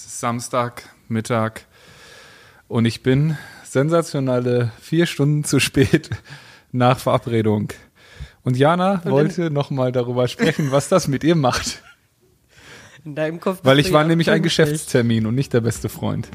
Es ist Samstag, Mittag und ich bin sensationelle vier Stunden zu spät nach Verabredung. Und Jana Und wollte nochmal darüber sprechen, was das mit ihr macht. In deinem Kopf Weil ich war nämlich ein. Geschäftstermin und nicht der beste Freund.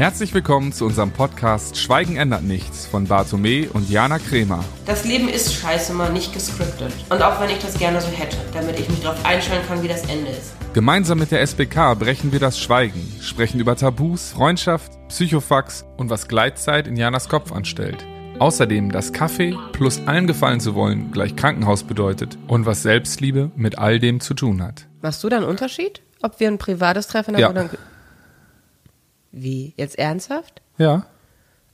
Herzlich willkommen zu unserem Podcast Schweigen ändert nichts von Bartome und Jana Kremer. Das Leben ist scheiße mal nicht gescriptet. Und auch wenn ich das gerne so hätte, damit ich mich darauf einstellen kann, wie das Ende ist. Gemeinsam mit der SBK brechen wir das Schweigen, sprechen über Tabus, Freundschaft, Psychofax und was Gleitzeit in Janas Kopf anstellt. Außerdem, dass Kaffee plus allen gefallen zu wollen gleich Krankenhaus bedeutet und was Selbstliebe mit all dem zu tun hat. Machst du da einen Unterschied? Ob wir ein privates Treffen haben Ja. oder ein... Wie? Jetzt ernsthaft? Ja.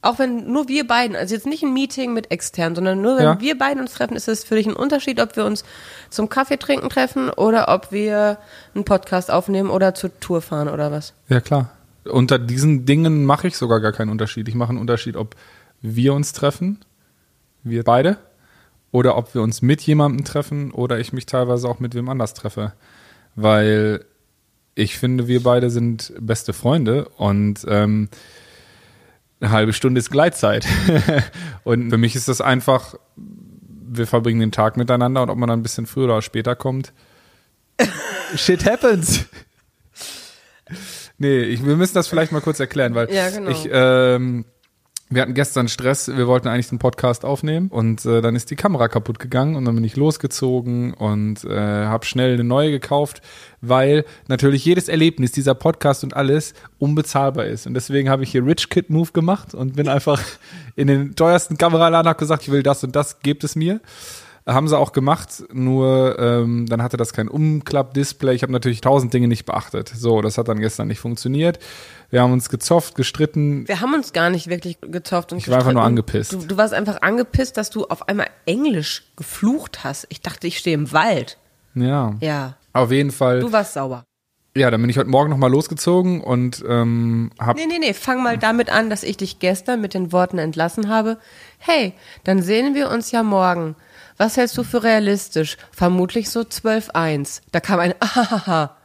Auch wenn nur wir beiden, also jetzt nicht ein Meeting mit extern, sondern nur wenn Ja. wir beiden uns treffen, ist es für dich ein Unterschied, ob wir uns zum Kaffee trinken treffen oder ob wir einen Podcast aufnehmen oder zur Tour fahren oder was? Ja, klar. Unter diesen Dingen mache ich sogar gar keinen Unterschied. Ich mache einen Unterschied, ob wir uns treffen, wir beide, oder ob wir uns mit jemandem treffen oder ich mich teilweise auch mit wem anders treffe. Weil ich finde, wir beide sind beste Freunde und ähm, eine halbe Stunde ist Gleitzeit. und für mich ist das einfach, wir verbringen den Tag miteinander und ob man dann ein bisschen früher oder später kommt. Shit happens. Nee, ich, wir müssen das vielleicht mal kurz erklären, weil Ja, genau. ich, ähm, wir hatten gestern Stress, wir wollten eigentlich den Podcast aufnehmen und äh, dann ist die Kamera kaputt gegangen und dann bin ich losgezogen und äh, habe schnell eine neue gekauft, weil natürlich jedes Erlebnis, dieser Podcast und alles unbezahlbar ist und deswegen habe ich hier Rich Kid Move gemacht und bin einfach in den teuersten Kameraladen hab gesagt, ich will das und das, gebt es mir. Haben sie auch gemacht, nur ähm, dann hatte das kein Umklapp-Display. Ich habe natürlich tausend Dinge nicht beachtet. So, das hat dann gestern nicht funktioniert. Wir haben uns gezofft, gestritten. Wir haben uns gar nicht wirklich gezofft und Ich war einfach nur angepisst. Du, du warst einfach angepisst, dass du auf einmal Englisch geflucht hast. Ich dachte, ich stehe im Wald. Ja. Ja, Auf jeden Fall. du warst sauer. Ja, dann bin ich heute Morgen nochmal losgezogen und ähm, hab. Nee, nee, nee, fang mal damit an, dass ich dich gestern mit den Worten entlassen habe. Hey, dann sehen wir uns ja morgen. Was hältst du für realistisch? Vermutlich so 12.1. Da kam ein Ahaha.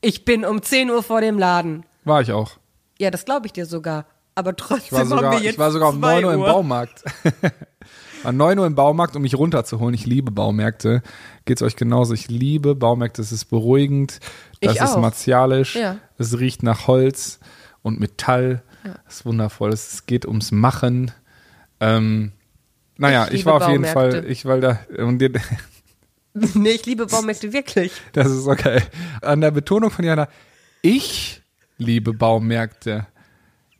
Ich bin um 10 Uhr vor dem Laden. War ich auch. Ja, das glaube ich dir sogar. Aber trotzdem Ich war haben sogar, wir jetzt ich war sogar um 2 9 Uhr im. Baumarkt. War 9 Uhr im Baumarkt, um mich runterzuholen. Ich liebe Baumärkte. Geht's euch genauso? Ich liebe Baumärkte. Es ist beruhigend. Das Ich ist auch. martialisch. Ja. Es riecht nach Holz und Metall. Das ist wundervoll. Es geht ums Machen. Ähm, naja, Ich ich, war auf jeden. Fall, ich weil da und Nee, ich liebe Baumärkte wirklich. das ist okay. An der Betonung von Jana, ich liebe Baumärkte.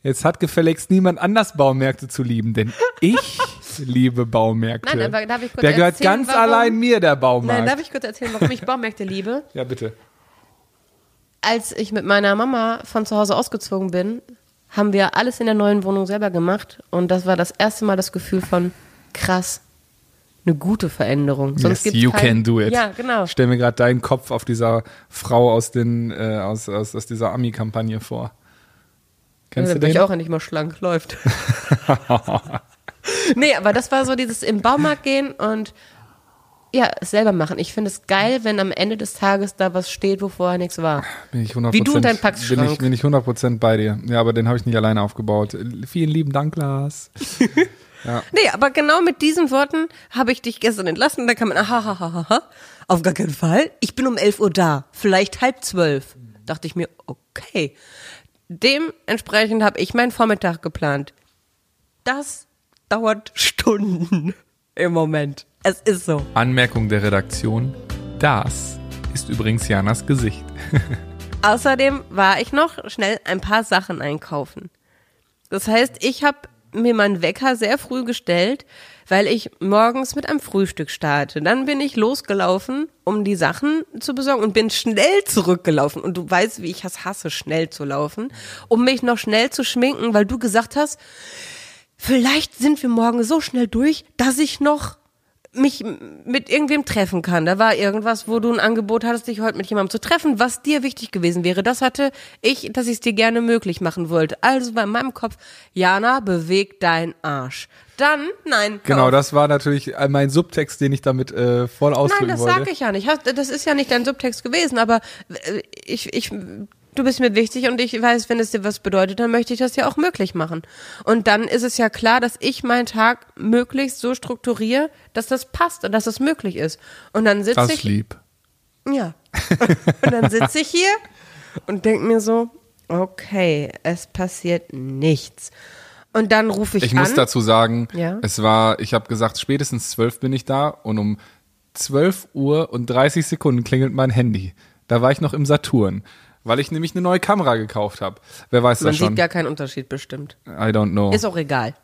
Jetzt hat gefälligst niemand anders Baumärkte zu lieben, denn ich liebe Baumärkte. Nein, aber darf ich kurz Der gehört erzählen, ganz warum- allein mir, der Baumarkt. Nein, darf ich kurz erzählen, warum ich Baumärkte liebe? ja, bitte. Als ich mit meiner Mama von zu Hause ausgezogen bin, haben wir alles in der neuen Wohnung selber gemacht. Und das war das erste Mal das Gefühl von krass, eine gute Veränderung. Sonst yes, you kein- can do it. Ja, genau. Ich stell mir gerade deinen Kopf auf dieser Frau aus, den, äh, aus, aus, aus dieser Ami-Kampagne vor. Kennst ja, du bin den? ich auch endlich mal schlank, läuft. nee, aber das war so dieses im Baumarkt gehen und ja, es selber machen. Ich finde es geil, wenn am Ende des Tages da was steht, wo vorher nichts war. Bin ich 100%, Wie du und dein bin Packschrank. ich, bin ich 100% bei dir. Ja, aber den habe ich nicht alleine aufgebaut. Vielen lieben Dank, Lars. Nee, aber genau mit diesen Worten habe ich dich gestern entlassen. Da kann man, aha, aha, aha, aha. auf gar keinen Fall. Ich bin um 11 Uhr da, vielleicht halb zwölf. Dachte ich mir, okay. Dementsprechend habe ich meinen Vormittag geplant. Das dauert Stunden im Moment. Es ist so. Anmerkung der Redaktion. Das ist übrigens Janas Gesicht. Außerdem war ich noch schnell ein paar Sachen einkaufen. Das heißt, ich habe mir meinen Wecker sehr früh gestellt, weil ich morgens mit einem Frühstück starte. Dann bin ich losgelaufen, um die Sachen zu besorgen und bin schnell zurückgelaufen. Und du weißt, wie ich es hasse, schnell zu laufen, um mich noch schnell zu schminken, weil du gesagt hast, vielleicht sind wir morgen so schnell durch, dass ich noch mich mit irgendwem treffen kann. Da war irgendwas, wo du ein Angebot hattest, dich heute mit jemandem zu treffen, was dir wichtig gewesen wäre. Das hatte ich, dass ich es dir gerne möglich machen wollte. Also in meinem Kopf, Jana, beweg dein Arsch. Dann, nein. Genau, das war natürlich mein Subtext, den ich damit äh, voll ausdrücken Nein, das wollte. sag ich ja nicht. Das ist ja nicht dein Subtext gewesen, aber äh, ich, ich, du bist mir wichtig und ich weiß, wenn es dir was bedeutet, dann möchte ich das ja auch möglich machen. Und dann ist es ja klar, dass ich meinen Tag möglichst so strukturiere, dass das passt und dass das möglich ist. Und dann sitze ich lieb. ja. Und dann sitze ich hier und denke mir so, okay, es passiert nichts. Und dann rufe ich, Ich an. muss dazu sagen, Ja. es war, ich habe gesagt, spätestens zwölf bin ich da und um 12 Uhr und 30 Sekunden klingelt mein Handy. Da war ich noch im Saturn, weil ich nämlich eine neue Kamera gekauft habe. Wer weiß Man das schon? sieht gar keinen Unterschied bestimmt. I don't know. Ist auch egal.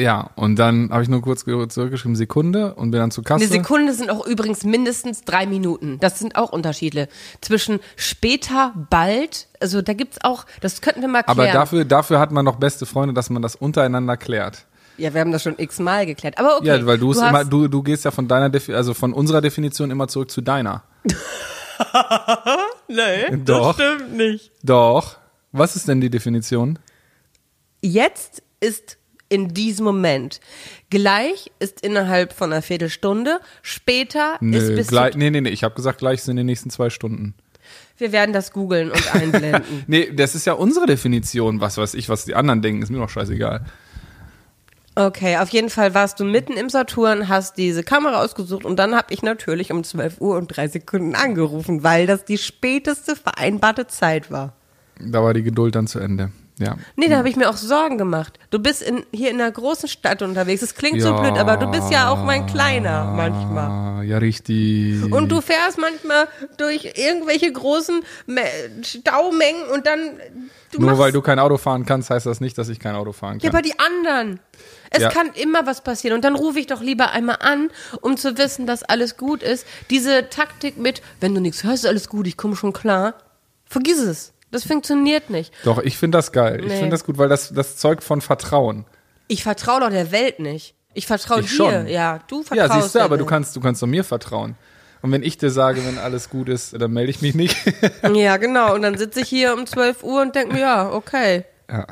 Ja, und dann habe ich nur kurz ge- zurückgeschrieben, Sekunde und bin dann zur Kasse. Eine Sekunde sind auch übrigens mindestens drei Minuten. Das sind auch Unterschiede. Zwischen später, bald, also da gibt's auch, das könnten wir mal klären. Aber dafür, dafür hat man noch beste Freunde, dass man das untereinander klärt. ja, wir haben das schon x-mal geklärt. Aber okay. Ja, weil du hast- immer, du, du gehst ja von deiner, Defi also von unserer Definition immer zurück zu deiner. Nee, Doch. das stimmt nicht. Doch. Was ist denn die Definition? Jetzt ist in diesem Moment. Gleich ist innerhalb von einer Viertelstunde. Später ist Nö, bis gleich, nee, nee, nee, ich habe gesagt, gleich sind in den nächsten zwei Stunden. Wir werden das googeln und einblenden. Nee, das ist ja unsere Definition. Was weiß ich, was die anderen denken, ist mir doch scheißegal. Okay, auf jeden Fall warst du mitten im Saturn, hast diese Kamera ausgesucht und dann habe ich natürlich um 12 Uhr und drei Sekunden angerufen, weil das die späteste vereinbarte Zeit war. Da war die Geduld dann zu Ende. Ja. Nee, da habe ich mir auch Sorgen gemacht. Du bist in, hier in einer großen Stadt unterwegs. Es klingt so Ja. blöd, aber du bist ja auch mein Kleiner manchmal. Ah, ja, richtig. Und du fährst manchmal durch irgendwelche großen Me- Staumengen und dann. Du Nur weil du kein Auto fahren kannst, heißt das nicht, dass ich kein Auto fahren Ja, kann. aber die anderen. Es Ja. kann immer was passieren. Und dann rufe ich doch lieber einmal an, um zu wissen, dass alles gut ist. Diese Taktik mit, wenn du nichts hörst, ist alles gut, ich komme schon klar. Vergiss es. Das funktioniert nicht. Doch, ich finde das geil. Ich Nee. finde das gut, weil das, das zeugt von Vertrauen. Ich vertraue doch der Welt nicht. Ich vertraue Ich dir. schon. Ja, du Ja, vertraust siehst du, aber du kannst, du kannst doch mir vertrauen. Und wenn ich dir sage, wenn alles gut ist, dann melde ich mich nicht. Ja, genau. Und dann sitze ich hier um 12 Uhr und denke mir, ja, okay. ja.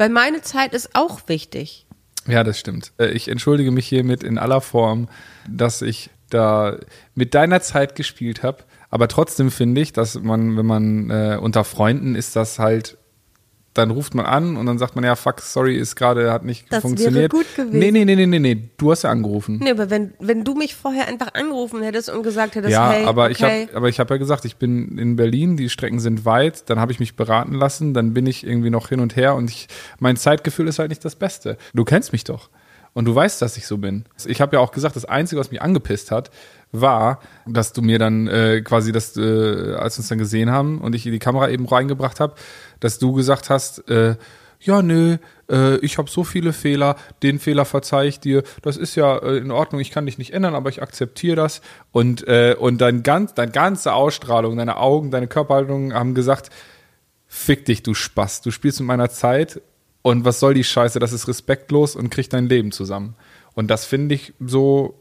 Weil meine Zeit ist auch wichtig. Ja, das stimmt. Äh, Ich entschuldige mich hiermit in aller Form, dass ich da mit deiner Zeit gespielt habe. Aber trotzdem finde ich, dass man, wenn man äh, unter Freunden ist, das halt, dann ruft man an und dann sagt man, ja, fuck, sorry, ist gerade, hat nicht Das wäre funktioniert. gut gewesen. Nee, nee, nee, nee, nee, nee, du hast ja angerufen. Nee, aber wenn, wenn du mich vorher einfach angerufen hättest und gesagt hättest, ja, hey, aber ich okay, habe aber ich habe ja gesagt, ich bin in Berlin, die Strecken sind weit, dann habe ich mich beraten lassen, dann bin ich irgendwie noch hin und her und ich mein Zeitgefühl ist halt nicht das Beste. Du kennst mich doch und du weißt, dass ich so bin. Ich habe ja auch gesagt, das einzige, was mich angepisst hat, war, dass du mir dann äh, quasi das äh, als wir uns dann gesehen haben und ich die Kamera eben reingebracht habe, dass du gesagt hast, äh, ja, nö, äh, ich habe so viele Fehler, den Fehler verzeih ich dir, das ist ja äh, in Ordnung, ich kann dich nicht ändern, aber ich akzeptiere das. Und, äh, und dein, ganz, deine ganze Ausstrahlung, deine Augen, deine Körperhaltung haben gesagt, fick dich, du Spaß, du spielst mit meiner Zeit und was soll die Scheiße, das ist respektlos und krieg dein Leben zusammen. Und das finde ich so,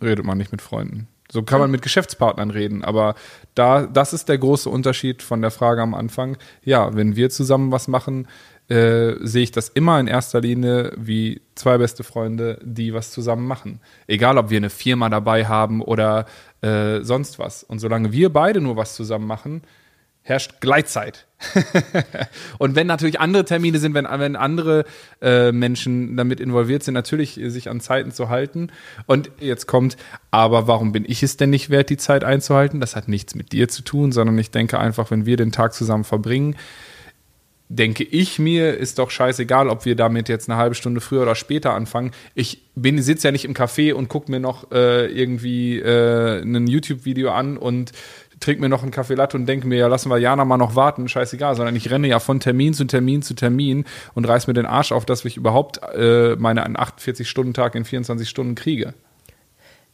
redet man nicht mit Freunden. So kann man mit Geschäftspartnern reden, aber da, das ist der große Unterschied von der Frage am Anfang. Ja, wenn wir zusammen was machen, äh, sehe ich das immer in erster Linie wie zwei beste Freunde, die was zusammen machen. Egal, ob wir eine Firma dabei haben oder äh, sonst was. Und solange wir beide nur was zusammen machen, herrscht Gleitzeit. und wenn natürlich andere Termine sind, wenn, wenn andere äh, Menschen damit involviert sind, natürlich äh, sich an Zeiten zu halten. Und jetzt kommt, aber warum bin ich es denn nicht wert, die Zeit einzuhalten? Das hat nichts mit dir zu tun, sondern ich denke einfach, wenn wir den Tag zusammen verbringen, denke ich mir, ist doch scheißegal, ob wir damit jetzt eine halbe Stunde früher oder später anfangen. Ich bin sitze ja nicht im Café und gucke mir noch äh, irgendwie äh, ein YouTube-Video an und trinke mir noch einen Kaffee Latte und denke mir, ja, lassen wir Jana mal noch warten, scheißegal, sondern ich renne ja von Termin zu Termin zu Termin und reiß mir den Arsch auf, dass ich überhaupt äh, meine 48-Stunden-Tag in 24 Stunden kriege.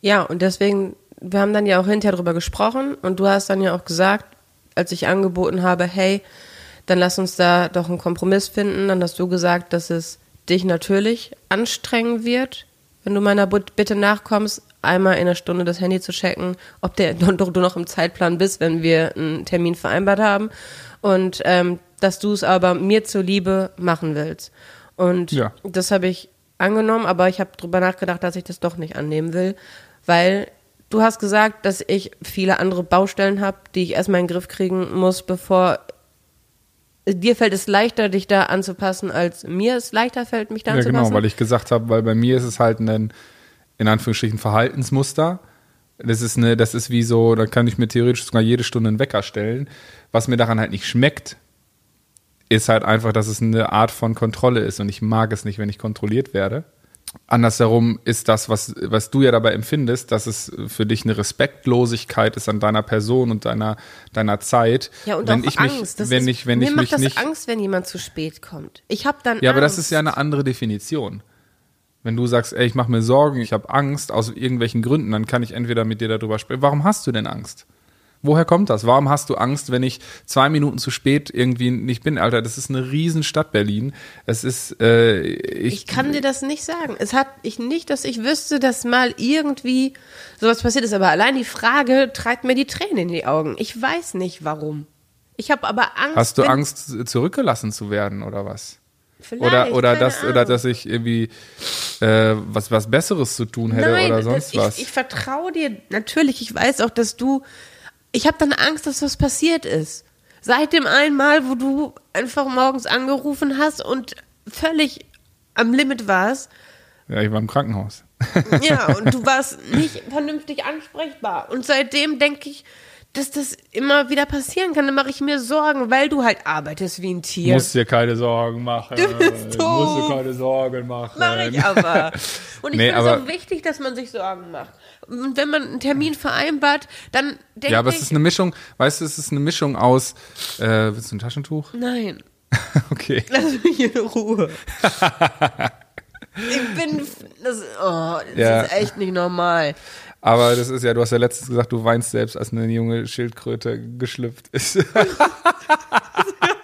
Ja, und deswegen, wir haben dann ja auch hinterher drüber gesprochen und du hast dann ja auch gesagt, als ich angeboten habe, hey, dann lass uns da doch einen Kompromiss finden, dann hast du gesagt, dass es dich natürlich anstrengen wird, wenn du meiner Bitte nachkommst, einmal in einer Stunde das Handy zu checken, ob der, du, du noch im Zeitplan bist, wenn wir einen Termin vereinbart haben. Und ähm, dass du es aber mir zuliebe machen willst. Und Ja. das habe ich angenommen, aber ich habe drüber nachgedacht, dass ich das doch nicht annehmen will, weil du hast gesagt, dass ich viele andere Baustellen habe, die ich erstmal in den Griff kriegen muss, bevor dir fällt es leichter, dich da anzupassen, als mir es leichter fällt, mich da Ja, anzupassen. genau, weil ich gesagt habe, weil bei mir ist es halt ein, in Anführungsstrichen, Verhaltensmuster. Das ist eine, das ist wie so, da kann ich mir theoretisch sogar jede Stunde einen Wecker stellen. Was mir daran halt nicht schmeckt, ist halt einfach, dass es eine Art von Kontrolle ist und ich mag es nicht, wenn ich kontrolliert werde. Andersherum ist das, was, was du ja dabei empfindest, dass es für dich eine Respektlosigkeit ist an deiner Person und deiner, deiner Zeit. ja, und wenn auch ich mich, Angst. Das wenn ist, ich, wenn mir ich macht mich das nicht, Angst, wenn jemand zu spät kommt. Ich habe dann ja, aber Angst. das ist ja eine andere Definition. Wenn du sagst, ey, ich mache mir Sorgen, ich habe Angst aus irgendwelchen Gründen, dann kann ich entweder mit dir darüber sprechen. Warum hast du denn Angst? Woher kommt das? Warum hast du Angst, wenn ich zwei Minuten zu spät irgendwie nicht bin? Alter, das ist eine Riesenstadt Berlin. Es ist, äh, ich, Ich kann dir das nicht sagen. Es hat ich nicht, dass ich wüsste, dass mal irgendwie sowas passiert ist. Aber allein die Frage treibt mir die Tränen in die Augen. Ich weiß nicht warum. Ich habe aber Angst. Hast du Angst, zurückgelassen zu werden oder was? Vielleicht, Oder, oder, das, oder Ahnung. dass ich irgendwie äh, was, was Besseres zu tun hätte Nein, oder das- sonst ich, was. Ich vertraue dir natürlich. Ich weiß auch, dass du. Ich habe dann Angst, dass was passiert ist. Seit dem einen Mal, wo du einfach morgens angerufen hast und völlig am Limit warst. ja, ich war im Krankenhaus. Ja, und du warst nicht vernünftig ansprechbar. Und seitdem denke ich, dass das immer wieder passieren kann. Dann mache ich mir Sorgen, weil du halt arbeitest wie ein Tier. Musst dir keine Sorgen machen. Du bist doof. Musst dir keine Sorgen machen. Mach ich aber. Und ich Nee, finde es auch wichtig, dass man sich Sorgen macht. Und wenn man einen Termin vereinbart, dann denke Ja, aber ich. es ist eine Mischung, weißt du, es ist eine Mischung aus, äh, willst du ein Taschentuch? nein, Okay. lass mich in Ruhe. ich bin. Das, oh, das Ja. ist echt nicht normal. Aber das ist ja, du hast ja letztens gesagt, du weinst selbst, als eine junge Schildkröte geschlüpft ist.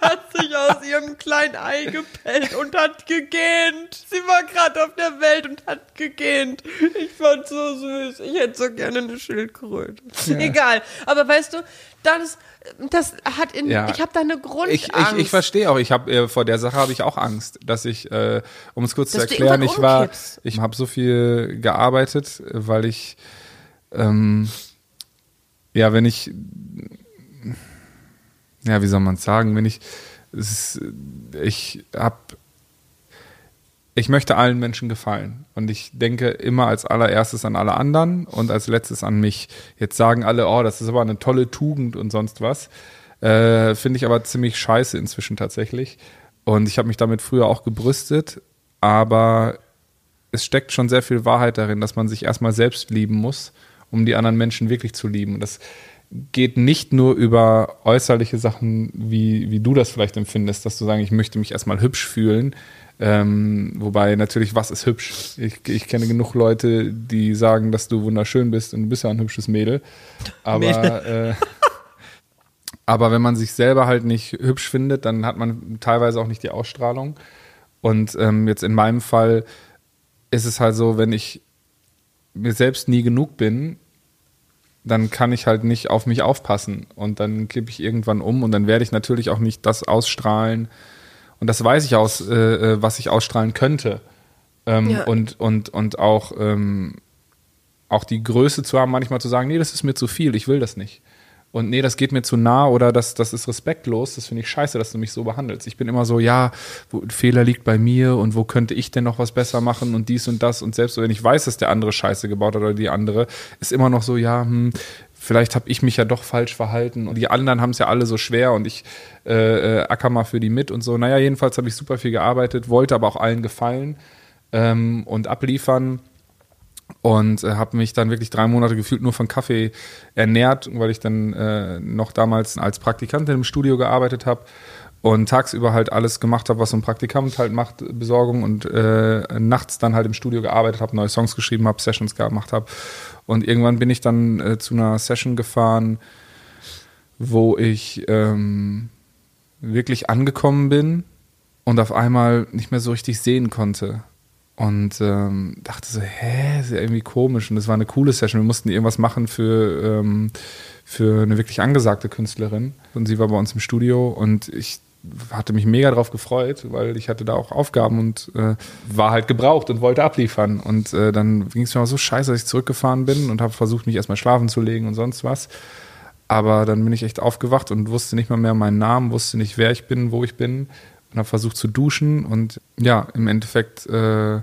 hat sich aus ihrem kleinen Ei gepellt und hat gegähnt. Sie war gerade auf der Welt und hat gegähnt. Ich fand so süß. Ich hätte so gerne eine Schildkröte. Egal. Aber weißt du, das, das hat in, Ja. ich habe da eine Grundangst. Ich, ich, ich verstehe auch, ich habe äh, vor der Sache habe ich auch Angst, dass ich, äh, um es kurz Dass zu erklären, ich war, ich habe so viel gearbeitet, weil ich, ähm, ja, wenn ich, ja, wie soll man sagen, wenn ich, es ist, ich habe, ich möchte allen Menschen gefallen und ich denke immer als allererstes an alle anderen und als letztes an mich. Jetzt sagen alle, oh, das ist aber eine tolle Tugend und sonst was. Äh, Finde ich aber ziemlich scheiße inzwischen tatsächlich. Und ich habe mich damit früher auch gebrüstet, aber es steckt schon sehr viel Wahrheit darin, dass man sich erstmal selbst lieben muss, um die anderen Menschen wirklich zu lieben. Und das geht nicht nur über äußerliche Sachen, wie, wie du das vielleicht empfindest, dass du sagen, ich möchte mich erstmal hübsch fühlen. Ähm, wobei natürlich, was ist hübsch? Ich, ich kenne genug Leute, die sagen, dass du wunderschön bist und du bist ja ein hübsches Mädel. Aber, äh, aber wenn man sich selber halt nicht hübsch findet, dann hat man teilweise auch nicht die Ausstrahlung. Und ähm, jetzt in meinem Fall ist es halt so, wenn ich mir selbst nie genug bin, dann kann ich halt nicht auf mich aufpassen und dann kippe ich irgendwann um und dann werde ich natürlich auch nicht das ausstrahlen und das weiß ich aus, äh, äh, was ich ausstrahlen könnte ähm, Ja. und und und auch ähm, auch die Größe zu haben, manchmal zu sagen, nee, das ist mir zu viel, ich will das nicht. Und nee, das geht mir zu nah oder das, das ist respektlos, das finde ich scheiße, dass du mich so behandelst. Ich bin immer so, ja, wo, Fehler liegt bei mir und wo könnte ich denn noch was besser machen und dies und das. Und selbst wenn ich weiß, dass der andere Scheiße gebaut hat oder die andere, ist immer noch so, ja, hm, vielleicht habe ich mich ja doch falsch verhalten und die anderen haben es ja alle so schwer und ich äh, äh, acker mal für die mit und so. Naja, jedenfalls habe ich super viel gearbeitet, wollte aber auch allen gefallen ähm, und abliefern und äh, habe mich dann wirklich drei Monate gefühlt nur von Kaffee ernährt, weil ich dann äh, noch damals als Praktikantin im Studio gearbeitet habe und tagsüber halt alles gemacht habe, was so ein Praktikant halt macht, Besorgung und äh, nachts dann halt im Studio gearbeitet habe, neue Songs geschrieben habe, Sessions gemacht habe und irgendwann bin ich dann äh, zu einer Session gefahren, wo ich ähm, wirklich angekommen bin und auf einmal nicht mehr so richtig sehen konnte und ähm, dachte so, hä, ist ja irgendwie komisch. Und es war eine coole Session. Wir mussten irgendwas machen für, ähm, für eine wirklich angesagte Künstlerin. Und sie war bei uns im Studio und ich hatte mich mega drauf gefreut, weil ich hatte da auch Aufgaben und äh, war halt gebraucht und wollte abliefern. Und äh, dann ging es mir auch so scheiße, dass ich zurückgefahren bin und habe versucht, mich erstmal schlafen zu legen und sonst was. Aber dann bin ich echt aufgewacht und wusste nicht mal mehr meinen Namen, wusste nicht, wer ich bin, wo ich bin und habe versucht zu duschen und ja, im Endeffekt äh,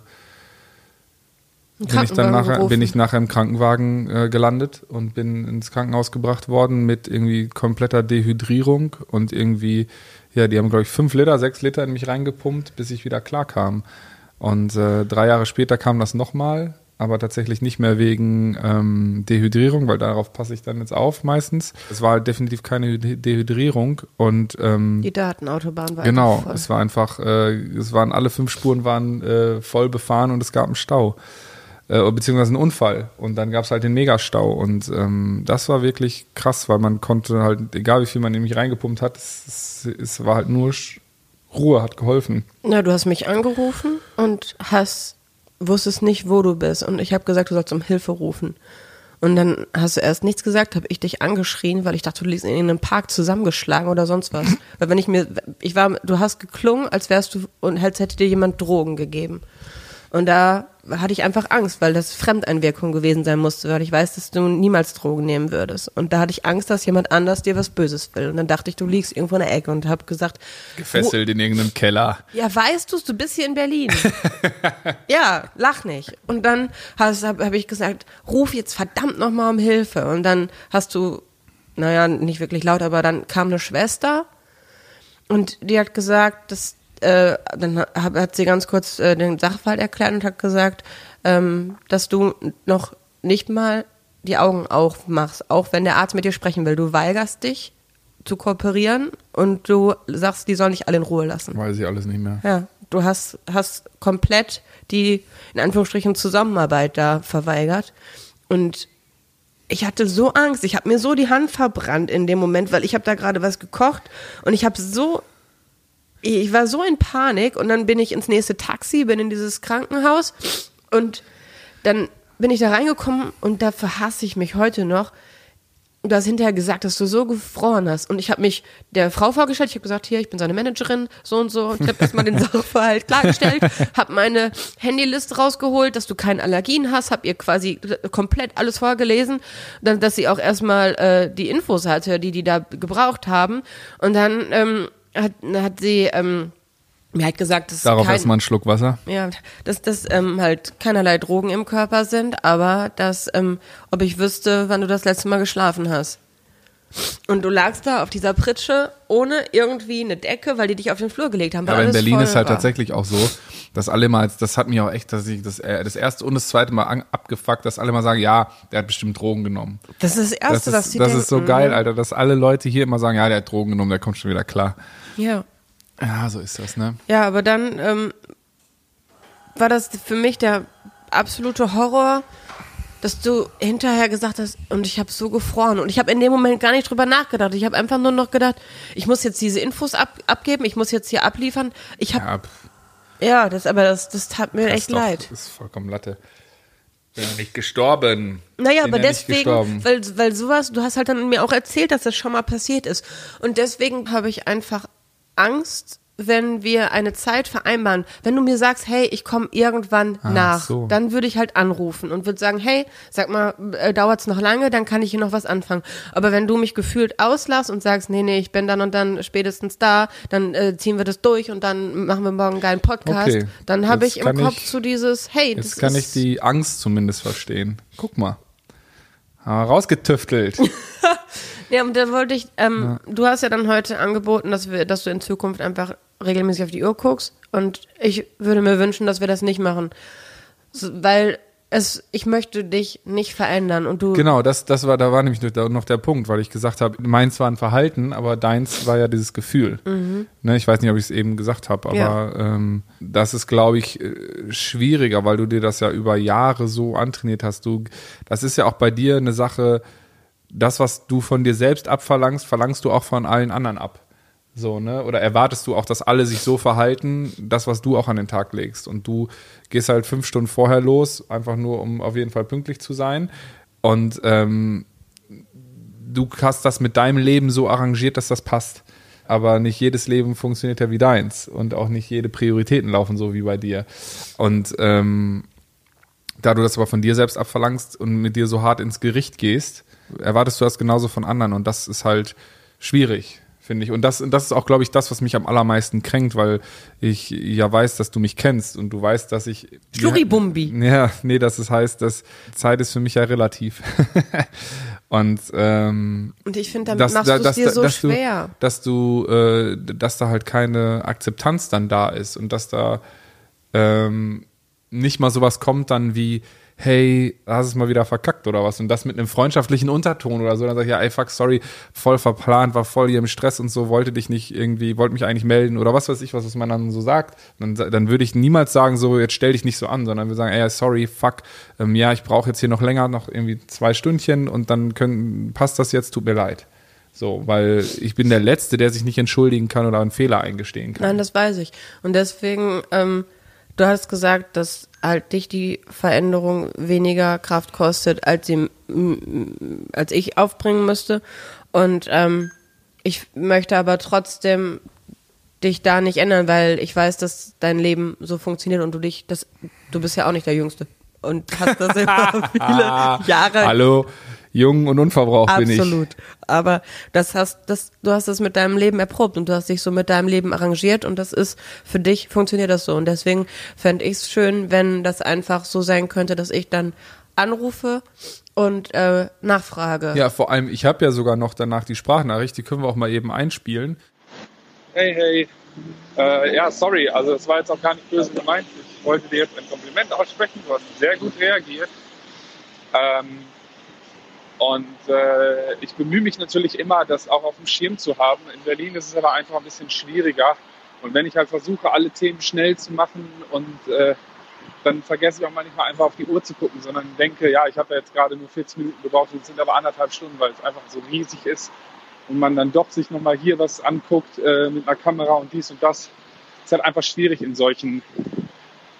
bin ich dann nachher, gerufen. bin ich nachher im Krankenwagen äh, gelandet und bin ins Krankenhaus gebracht worden mit irgendwie kompletter Dehydrierung und irgendwie, ja, die haben, glaube ich, fünf Liter, sechs Liter in mich reingepumpt, bis ich wieder klar kam. Und äh, drei Jahre später kam das nochmal, aber tatsächlich nicht mehr wegen ähm, Dehydrierung, weil darauf passe ich dann jetzt auf meistens. Es war definitiv keine Hy- Dehydrierung und ähm, Die Datenautobahn war Genau, voll. es war einfach, äh, es waren alle fünf Spuren waren äh, voll befahren und es gab einen Stau. Äh, beziehungsweise einen Unfall. Und dann gab es halt den Megastau. Und ähm, das war wirklich krass, weil man konnte halt, egal wie viel man in mich reingepumpt hat, es, es, es war halt nur Ruhe, hat geholfen. Na, du hast mich angerufen und hast wusstest nicht, wo du bist. Und ich habe gesagt, du sollst um Hilfe rufen. Und dann hast du erst nichts gesagt, habe ich dich angeschrien, weil ich dachte, du liegst in einem Park zusammengeschlagen oder sonst was. weil wenn ich mir, ich war, du hast geklungen, als wärst du und als hätte dir jemand Drogen gegeben. Und da hatte ich einfach Angst, weil das Fremdeinwirkung gewesen sein musste, weil ich weiß, dass du niemals Drogen nehmen würdest. Und da hatte ich Angst, dass jemand anders dir was Böses will. Und dann dachte ich, du liegst irgendwo in der Ecke und habe gesagt, Gefesselt in irgendeinem Keller. ja, weißt du's, du bist hier in Berlin. ja, lach nicht. Und dann habe hab ich gesagt, ruf jetzt verdammt nochmal um Hilfe. Und dann hast du, naja, nicht wirklich laut, aber dann kam eine Schwester und die hat gesagt, dass, äh, dann hat, sie ganz kurz äh, den Sachverhalt erklärt und hat gesagt, ähm, dass du noch nicht mal die Augen aufmachst, auch wenn der Arzt mit dir sprechen will. Du weigerst dich zu kooperieren und du sagst, die sollen dich alle in Ruhe lassen. Weiß ich alles nicht mehr. Ja, du hast, hast komplett die, in Anführungsstrichen, Zusammenarbeit da verweigert. Und ich hatte so Angst, ich habe mir so die Hand verbrannt in dem Moment, weil ich habe da gerade was gekocht und ich habe so, ich war so in Panik und dann bin ich ins nächste Taxi, bin in dieses Krankenhaus und dann bin ich da reingekommen und dafür hasse ich mich heute noch. Du hast hinterher gesagt, dass du so gefroren hast. Und ich habe mich der Frau vorgestellt. Ich habe gesagt, hier, ich bin seine Managerin, so und so. Ich habe erstmal den Sachverhalt klargestellt, habe meine Handyliste rausgeholt, dass du keine Allergien hast, habe ihr quasi komplett alles vorgelesen, dass sie auch erstmal äh, die Infos hatte, die die da gebraucht haben. Und dann ähm, hat, hat sie ähm, mir halt gesagt, dass Darauf kein, erstmal einen Schluck Wasser. ja, dass das ähm, halt keinerlei Drogen im Körper sind, aber dass, ähm, ob ich wüsste, wann du das letzte Mal geschlafen hast. Und du lagst da auf dieser Pritsche ohne irgendwie eine Decke, weil die dich auf den Flur gelegt haben. weil Aber in Berlin ist halt war. tatsächlich auch so, dass alle mal, das hat mich auch echt, dass ich das, äh, das erste und das zweite Mal an, abgefuckt, dass alle mal sagen, ja, der hat bestimmt Drogen genommen. Das ist das Das Erste, was ist, sie das denken. ist so geil, Alter, dass alle Leute hier immer sagen, ja, der hat Drogen genommen, der kommt schon wieder klar. Ja. Ja, so ist das, ne? Ja, aber dann ähm, war das für mich der absolute Horror, dass du hinterher gesagt hast, und ich habe so gefroren. Und ich habe in dem Moment gar nicht drüber nachgedacht. Ich habe einfach nur noch gedacht, ich muss jetzt diese Infos ab, abgeben, ich muss jetzt hier abliefern. Ich habe, Ja, ja, das, aber das, das tat mir echt doch- leid. Das ist vollkommen Latte. Bin ja nicht gestorben. Naja, Bin aber ja deswegen, weil, weil sowas, du hast halt dann mir auch erzählt, dass das schon mal passiert ist. Und deswegen habe ich einfach Angst, wenn wir eine Zeit vereinbaren. Wenn du mir sagst, hey, ich komme irgendwann nach, so. dann würde ich halt anrufen und würde sagen, hey, sag mal, äh, dauert's noch lange, dann kann ich hier noch was anfangen. Aber wenn du mich gefühlt auslässt und sagst, nee, nee, ich bin dann und dann spätestens da, dann äh, ziehen wir das durch und dann machen wir morgen einen geilen Podcast, Okay, dann habe ich im Kopf ich- so dieses, hey, Jetzt das kann ich die Angst zumindest verstehen. Guck mal. Ah, rausgetüftelt. Ja, und dann wollte ich, ähm, du hast ja dann heute angeboten, dass wir, dass du in Zukunft einfach regelmäßig auf die Uhr guckst. Und ich würde mir wünschen, dass wir das nicht machen. So, weil es, ich möchte dich nicht verändern und du. Genau, das, das war, da war nämlich noch der Punkt, weil ich gesagt habe, meins war ein Verhalten, aber deins war ja dieses Gefühl. Ne, ich weiß nicht, ob ich es eben gesagt habe, aber Ja. ähm, das ist, glaube ich, äh, schwieriger, weil du dir das ja über Jahre so antrainiert hast. Du, das ist ja auch bei dir eine Sache, das, was du von dir selbst abverlangst, verlangst du auch von allen anderen ab. So, ne? Oder erwartest du auch, dass alle sich so verhalten, das, was du auch an den Tag legst. Und du gehst halt fünf Stunden vorher los, einfach nur, um auf jeden Fall pünktlich zu sein. Und ähm, du hast das mit deinem Leben so arrangiert, dass das passt. Aber nicht jedes Leben funktioniert ja wie deins. Und auch nicht jede Prioritäten laufen so wie bei dir. Und ähm, da du das aber von dir selbst abverlangst und mit dir so hart ins Gericht gehst, erwartest du das genauso von anderen. Und das ist halt schwierig, finde ich. Und das, das ist auch, glaube ich, das, was mich am allermeisten kränkt, weil ich ja weiß, dass du mich kennst und du weißt, dass ich. Schlurribumbi. Ja, nee, dass es heißt, dass Zeit ist für mich ja relativ. und ähm, Und ich finde, damit dass, machst da- du es dass, dir so dass schwer. Du, dass du, äh, dass da halt keine Akzeptanz dann da ist und dass da ähm, nicht mal sowas kommt dann wie, hey, hast es mal wieder verkackt oder was und das mit einem freundschaftlichen Unterton oder so, dann sag ich, ja, ey, fuck, sorry, voll verplant, war voll hier im Stress und so, wollte dich nicht irgendwie, wollte mich eigentlich melden oder was weiß ich, was, man dann so sagt, dann, dann würde ich niemals sagen, so, jetzt stell dich nicht so an, sondern wir sagen, ey, sorry, fuck, ähm, ja, ich brauche jetzt hier noch länger, noch irgendwie zwei Stündchen und dann können, passt das jetzt, tut mir leid. So, weil ich bin der Letzte, der sich nicht entschuldigen kann oder einen Fehler eingestehen kann. Nein, das weiß ich. Und deswegen, ähm, du hast gesagt, dass halt dich die Veränderung weniger Kraft kostet, als, sie, als ich aufbringen müsste. Und ähm, ich möchte aber trotzdem dich da nicht ändern, weil ich weiß, dass dein Leben so funktioniert und du dich, das, du bist ja auch nicht der Jüngste. Und hast das immer viele Jahre Hallo, jung und unverbraucht bin ich. Absolut. Aber das hast, das, du hast das mit deinem Leben erprobt und du hast dich so mit deinem Leben arrangiert und das ist für dich funktioniert das so. Und deswegen fände ich es schön, wenn das einfach so sein könnte, dass ich dann anrufe und äh, nachfrage. Ja, vor allem, ich habe ja sogar noch danach die Sprachnachricht, die können wir auch mal eben einspielen. Hey, hey. Äh, ja, sorry, also es war jetzt auch gar nicht böse gemeint. Ich wollte dir jetzt ein Kompliment aussprechen. Du hast sehr gut reagiert. Ähm, und äh, ich bemühe mich natürlich immer, das auch auf dem Schirm zu haben. In Berlin ist es aber einfach ein bisschen schwieriger. Und wenn ich halt versuche, alle Themen schnell zu machen und äh, dann vergesse ich auch manchmal einfach auf die Uhr zu gucken, sondern denke, ja, ich habe jetzt gerade nur 40 Minuten gebraucht, es sind aber anderthalb Stunden, weil es einfach so riesig ist und man dann doch sich nochmal hier was anguckt äh, mit einer Kamera und dies und das. ist halt einfach schwierig in solchen,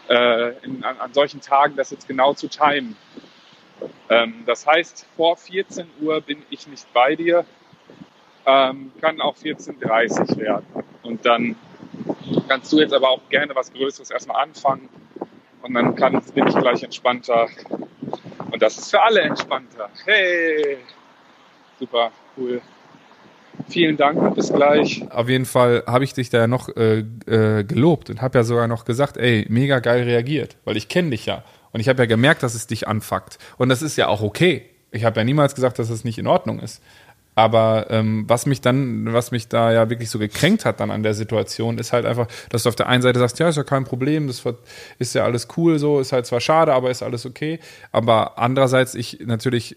äh, in, an, an solchen Tagen das jetzt genau zu timen. Ähm, das heißt, vor 14 Uhr bin ich nicht bei dir, ähm, kann auch 14.30 Uhr werden. Und dann kannst du jetzt aber auch gerne was Größeres erstmal anfangen und dann kann, bin ich gleich entspannter. Und das ist für alle entspannter. Hey! Super, cool. Vielen Dank und bis gleich. Auf jeden Fall habe ich dich da ja noch äh, äh, gelobt und habe ja sogar noch gesagt, ey, mega geil reagiert, weil ich kenne dich ja. Und ich habe ja gemerkt, dass es dich anfuckt. Und das ist ja auch okay. Ich habe ja niemals gesagt, dass es nicht in Ordnung ist. Aber ähm, was mich dann, was mich da ja wirklich so gekränkt hat dann an der Situation, ist halt einfach, dass du auf der einen Seite sagst, ja, ist ja kein Problem, das ist ja alles cool so, ist halt zwar schade, aber ist alles okay. Aber andererseits ich natürlich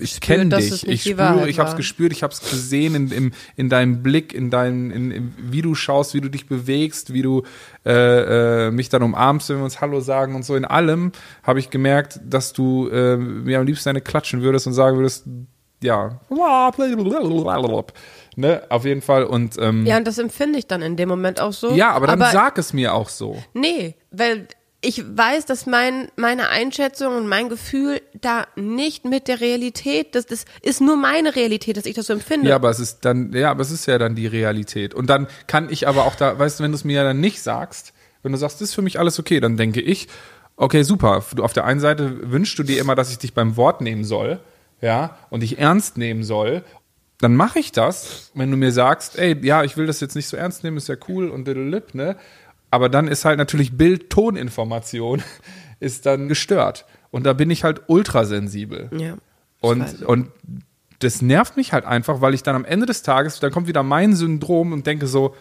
ich kenne dich, ich spüre, ich habe es gespürt, ich habe es gesehen in, in, in deinem Blick, in deinem, in, in, wie du schaust, wie du dich bewegst, wie du äh, äh, mich dann umarmst, wenn wir uns Hallo sagen und so. In allem habe ich gemerkt, dass du äh, mir am liebsten eine klatschen würdest und sagen würdest, ja, ne, auf jeden Fall und ähm, Ja, und das empfinde ich dann in dem Moment auch so. ja, aber dann sag es mir auch so. Nee, weil ich weiß, dass mein, meine Einschätzung und mein Gefühl da nicht mit der Realität, das, das ist nur meine Realität, dass ich das so empfinde. Ja, aber es ist dann, ja, aber es ist ja dann die Realität. Und dann kann ich aber auch da, weißt du, wenn du es mir ja dann nicht sagst, wenn du sagst, das ist für mich alles okay, dann denke ich, okay, super. Du auf der einen Seite wünschst du dir immer, dass ich dich beim Wort nehmen soll, ja, und dich ernst nehmen soll. Dann mache ich das, wenn du mir sagst, ey, ja, ich will das jetzt nicht so ernst nehmen, ist ja cool und lip, ne? Aber dann ist halt natürlich Bild-Ton-Information ist dann gestört. Und da bin ich halt ultrasensibel. Ja, Und, und das nervt mich halt einfach, weil ich dann am Ende des Tages, dann kommt wieder mein Syndrom und denke so,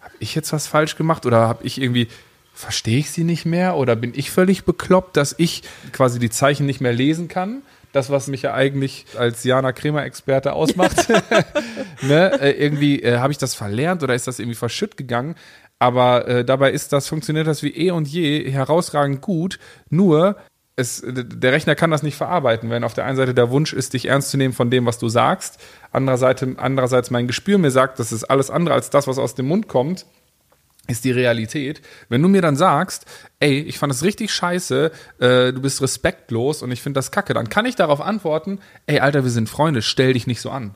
habe ich jetzt was falsch gemacht oder habe ich irgendwie, verstehe ich sie nicht mehr oder bin ich völlig bekloppt, dass ich quasi die Zeichen nicht mehr lesen kann? Das, was mich ja eigentlich als Jana Kremer-Experte ausmacht. ne? äh, irgendwie äh, habe ich das verlernt oder ist das irgendwie verschütt gegangen? Aber äh, dabei ist das, funktioniert das wie eh und je herausragend gut. Nur es, der Rechner kann das nicht verarbeiten, wenn auf der einen Seite der Wunsch ist, dich ernst zu nehmen von dem, was du sagst, andererseits, andererseits mein Gespür mir sagt, das ist alles andere als das, was aus dem Mund kommt, ist die Realität. Wenn du mir dann sagst, ey, ich fand es richtig scheiße, äh, du bist respektlos und ich finde das kacke, dann kann ich darauf antworten, ey, Alter, wir sind Freunde, stell dich nicht so an.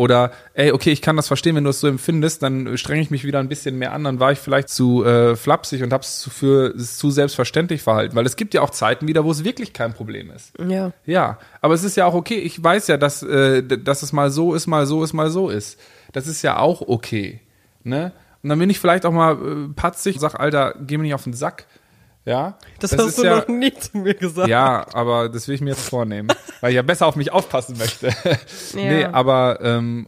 Oder, ey, okay, ich kann das verstehen, wenn du es so empfindest, dann strenge ich mich wieder ein bisschen mehr an, dann war ich vielleicht zu äh, flapsig und hab's zu, für es zu selbstverständlich verhalten. Weil es gibt ja auch Zeiten wieder, wo es wirklich kein Problem ist. Ja. Ja, aber es ist ja auch okay. Ich weiß ja, dass, äh, dass es mal so ist, mal so ist, mal so ist. Das ist ja auch okay. Ne? Und dann bin ich vielleicht auch mal äh, patzig und sag, Alter, geh mir nicht auf den Sack. Ja. Das, ist hast du ja, noch nie zu mir gesagt. Ja, aber das will ich mir jetzt vornehmen, weil ich ja besser auf mich aufpassen möchte. Nee, aber ähm,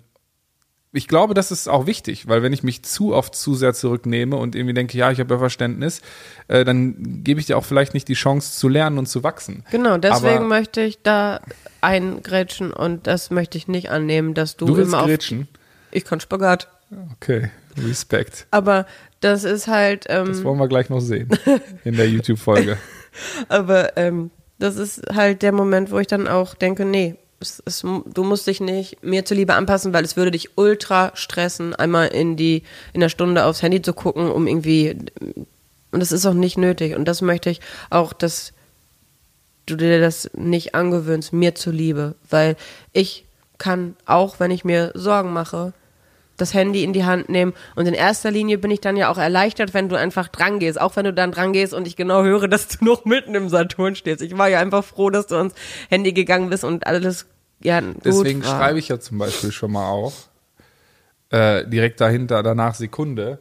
ich glaube, das ist auch wichtig, weil wenn ich mich zu oft zu sehr zurücknehme und irgendwie denke, ja, ich habe ja Verständnis, äh, dann gebe ich dir auch vielleicht nicht die Chance zu lernen und zu wachsen. Genau, deswegen Aber- möchte ich da eingrätschen und das möchte ich nicht annehmen, dass du, Du immer auf. grätschen? Ich kann Spagat. Okay, Respekt. Aber das ist halt, Das ähm, wollen wir gleich noch sehen in der YouTube-Folge. aber ähm, das ist halt der Moment, wo ich dann auch denke, nee, es, es, du musst dich nicht mir zuliebe anpassen, weil es würde dich ultra stressen, einmal in die in der Stunde aufs Handy zu gucken, um irgendwie und das ist auch nicht nötig und das möchte ich auch, dass du dir das nicht angewöhnst, mir zuliebe, weil ich kann auch, wenn ich mir Sorgen mache, das Handy in die Hand nehmen und in erster Linie bin ich dann ja auch erleichtert, wenn du einfach dran gehst, auch wenn du dann dran gehst und ich genau höre, dass du noch mitten im Saturn stehst. Ich war ja einfach froh, dass du ans Handy gegangen bist und alles ja gut Deswegen war. schreibe ich ja zum Beispiel schon mal auf, äh, direkt dahinter, danach Sekunde,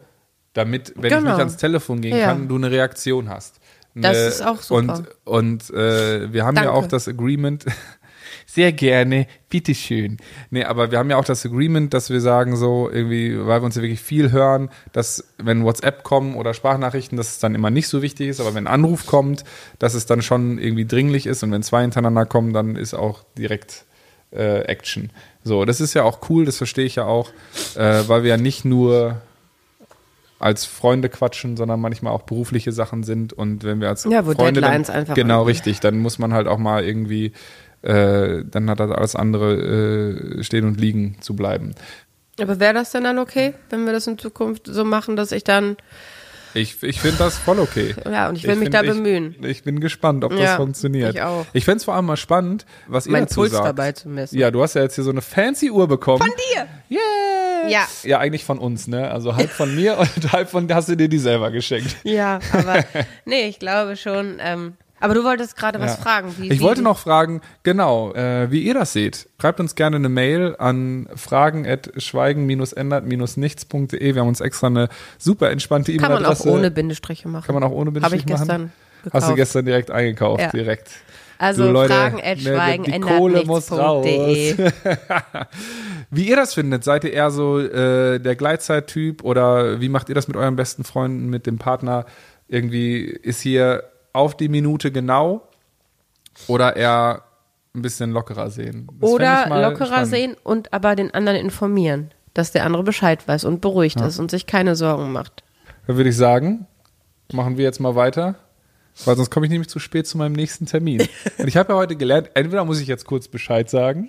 damit, wenn ich Genau. nicht ans Telefon gehen Ja. kann, du eine Reaktion hast. Das Ne, ist auch super. Und, und äh, wir haben ja Danke. auch das Agreement, sehr gerne, bitteschön. Nee, aber wir haben ja auch das Agreement, dass wir sagen so, irgendwie, weil wir uns ja wirklich viel hören, dass wenn WhatsApp kommen oder Sprachnachrichten, dass es dann immer nicht so wichtig ist, aber wenn ein Anruf kommt, dass es dann schon irgendwie dringlich ist und wenn zwei hintereinander kommen, dann ist auch direkt äh, Action. So, das ist ja auch cool, das verstehe ich ja auch, äh, weil wir ja nicht nur als Freunde quatschen, sondern manchmal auch berufliche Sachen sind und wenn wir als Ja, wo Freunde Deadlines dann, einfach genau angehen. richtig, dann muss man halt auch mal irgendwie äh, dann hat das alles andere äh, stehen und liegen zu bleiben. Aber wäre das denn dann okay, wenn wir das in Zukunft so machen, dass ich dann Ich, ich finde das voll okay. Ja, und ich will mich find, da bemühen. Ich, ich bin gespannt, ob das Ja, funktioniert. ich auch. Ich fände es vor allem mal spannend, was ihr meinen dazu Puls sagt. dabei zu messen? Ja, du hast ja jetzt hier so eine fancy Uhr bekommen. Von dir? Yeah! Ja. Ja, eigentlich von uns, ne? Also halb von mir und halb von hast du dir die selber geschenkt. Ja, aber nee, ich glaube schon. Ähm, aber du wolltest gerade was Ja. fragen. Wie, ich wie, wollte noch fragen, genau, äh, wie ihr das seht. Schreibt uns gerne eine Mail an fragen.schweigen-ändert-nichts.de. Wir haben uns extra eine super entspannte Kann man auch E-Mail-Adresse. ohne Bindestriche machen. Kann man auch ohne Habe Bindestrich ich gestern machen? gekauft. Hast du gestern direkt eingekauft, Ja. direkt. Also Du, Leute, fragen at schweigen die Kohle muss. Wie ihr das findet, seid ihr eher so äh, der Gleitzeit-Typ oder wie macht ihr das mit euren besten Freunden, mit dem Partner? Irgendwie ist hier auf die Minute genau oder eher ein bisschen lockerer sehen? Das Oder lockerer spannend. sehen und aber den anderen informieren, dass der andere Bescheid weiß und beruhigt ist und sich keine Sorgen macht. Dann würde ich sagen, machen wir jetzt mal weiter, weil sonst komme ich nämlich zu spät zu meinem nächsten Termin. Und ich habe ja heute gelernt, entweder muss ich jetzt kurz Bescheid sagen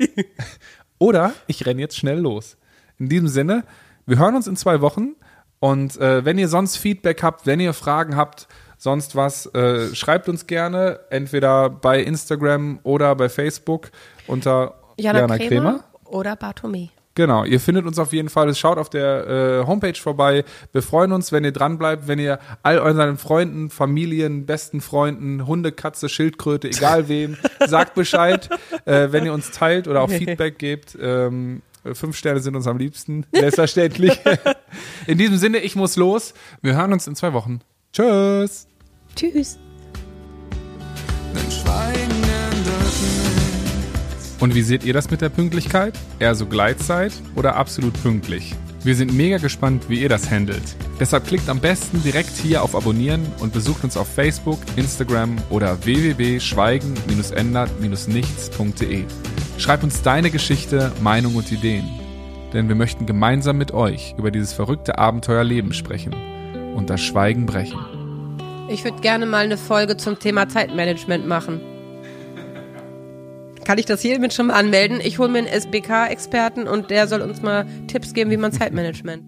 oder ich renne jetzt schnell los. In diesem Sinne, wir hören uns in zwei Wochen und äh, wenn ihr sonst Feedback habt, wenn ihr Fragen habt, sonst was, äh, schreibt uns gerne, entweder bei Instagram oder bei Facebook unter Jana, Jana Kremer, Kremer. oder Bartome. Genau, ihr findet uns auf jeden Fall. Schaut auf der äh, Homepage vorbei. Wir freuen uns, wenn ihr dran bleibt, wenn ihr all euren Freunden, Familien, besten Freunden, Hunde, Katze, Schildkröte, egal wem, sagt Bescheid, äh, wenn ihr uns teilt oder auch Feedback gebt. Ähm, fünf Sterne sind uns am liebsten, selbstverständlich. in diesem Sinne, ich muss los. Wir hören uns in zwei Wochen. Tschüss. Tschüss. Und wie seht ihr das mit der Pünktlichkeit? Eher so Gleitzeit oder absolut pünktlich? Wir sind mega gespannt, wie ihr das handelt. Deshalb klickt am besten direkt hier auf Abonnieren und besucht uns auf Facebook, Instagram oder www.schweigen-ändert-nichts.de. Schreib uns deine Geschichte, Meinung und Ideen. Denn wir möchten gemeinsam mit euch über dieses verrückte Abenteuerleben sprechen und das Schweigen brechen. Ich würde gerne mal eine Folge zum Thema Zeitmanagement machen. Kann ich das hiermit schon mal anmelden? Ich hole mir einen SBK-Experten und der soll uns mal Tipps geben, wie man Zeitmanagement.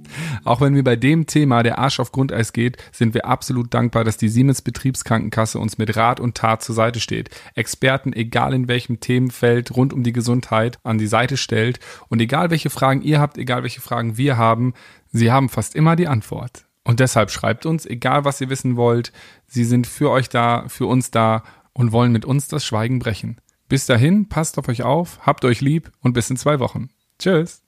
Auch wenn mir bei dem Thema der Arsch auf Grundeis geht, sind wir absolut dankbar, dass die Siemens Betriebskrankenkasse uns mit Rat und Tat zur Seite steht. Experten, egal in welchem Themenfeld rund um die Gesundheit, an die Seite stellt. Und egal welche Fragen ihr habt, egal welche Fragen wir haben, sie haben fast immer die Antwort. Und deshalb schreibt uns, egal was ihr wissen wollt, sie sind für euch da, für uns da und wollen mit uns das Schweigen brechen. Bis dahin, passt auf euch auf, habt euch lieb und bis in zwei Wochen. Tschüss.